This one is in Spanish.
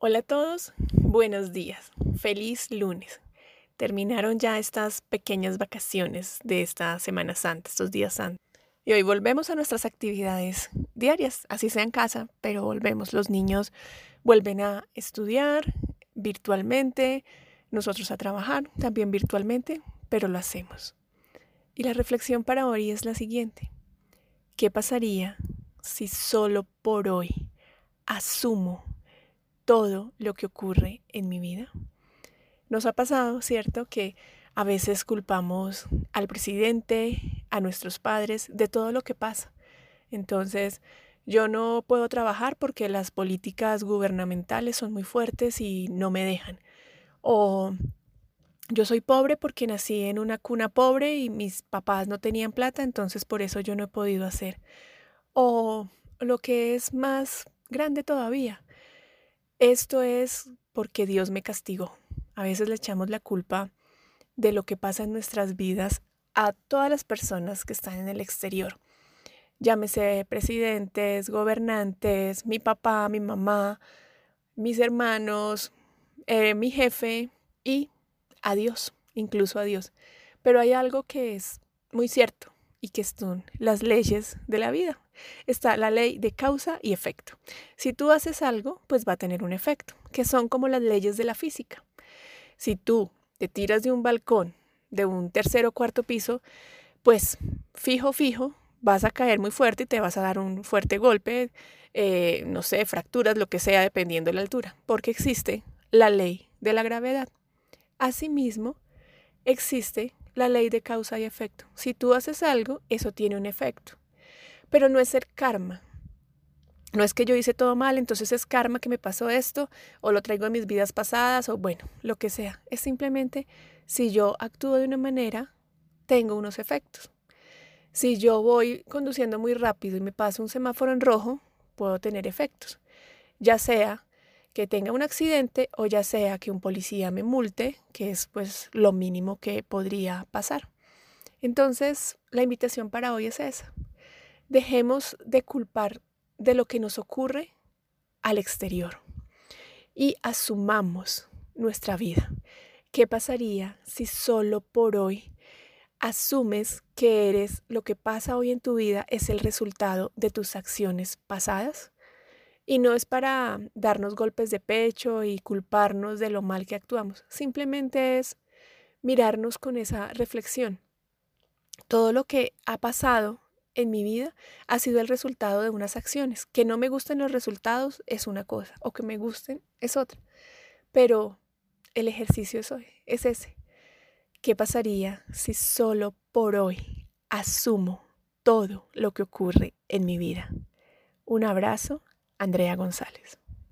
Hola a todos, buenos días, feliz lunes. Terminaron ya estas pequeñas vacaciones de esta Semana Santa, estos días santos. Y hoy volvemos a nuestras actividades diarias, así sea en casa, pero volvemos. Los niños vuelven a estudiar virtualmente, nosotros a trabajar también virtualmente, pero lo hacemos. Y la reflexión para hoy es la siguiente. ¿Qué pasaría si solo por hoy asumo todo lo que ocurre en mi vida. Nos ha pasado, ¿cierto?, que a veces culpamos al presidente, a nuestros padres, de todo lo que pasa. Entonces, yo no puedo trabajar porque las políticas gubernamentales son muy fuertes y no me dejan. O yo soy pobre porque nací en una cuna pobre y mis papás no tenían plata, entonces por eso yo no he podido hacer. O lo que es más grande todavía, esto es porque Dios me castigó. A veces le echamos la culpa de lo que pasa en nuestras vidas a todas las personas que están en el exterior. Llámese presidentes, gobernantes, mi papá, mi mamá, mis hermanos, eh, mi jefe y a Dios, incluso a Dios. Pero hay algo que es muy cierto y que son las leyes de la vida. Está la ley de causa y efecto. Si tú haces algo, pues va a tener un efecto, que son como las leyes de la física. Si tú te tiras de un balcón de un tercer o cuarto piso, pues fijo, fijo, vas a caer muy fuerte y te vas a dar un fuerte golpe, eh, no sé, fracturas, lo que sea, dependiendo de la altura, porque existe la ley de la gravedad. Asimismo, existe la ley de causa y efecto. Si tú haces algo, eso tiene un efecto. Pero no es ser karma. No es que yo hice todo mal, entonces es karma que me pasó esto, o lo traigo en mis vidas pasadas, o bueno, lo que sea. Es simplemente si yo actúo de una manera, tengo unos efectos. Si yo voy conduciendo muy rápido y me paso un semáforo en rojo, puedo tener efectos. Ya sea que tenga un accidente o ya sea que un policía me multe, que es pues lo mínimo que podría pasar. Entonces, la invitación para hoy es esa. Dejemos de culpar de lo que nos ocurre al exterior y asumamos nuestra vida. ¿Qué pasaría si solo por hoy asumes que eres lo que pasa hoy en tu vida es el resultado de tus acciones pasadas? Y no es para darnos golpes de pecho y culparnos de lo mal que actuamos, simplemente es mirarnos con esa reflexión. Todo lo que ha pasado en mi vida ha sido el resultado de unas acciones. Que no me gusten los resultados es una cosa, o que me gusten es otra. Pero el ejercicio es, hoy, es ese. ¿Qué pasaría si solo por hoy asumo todo lo que ocurre en mi vida? Un abrazo Andrea González.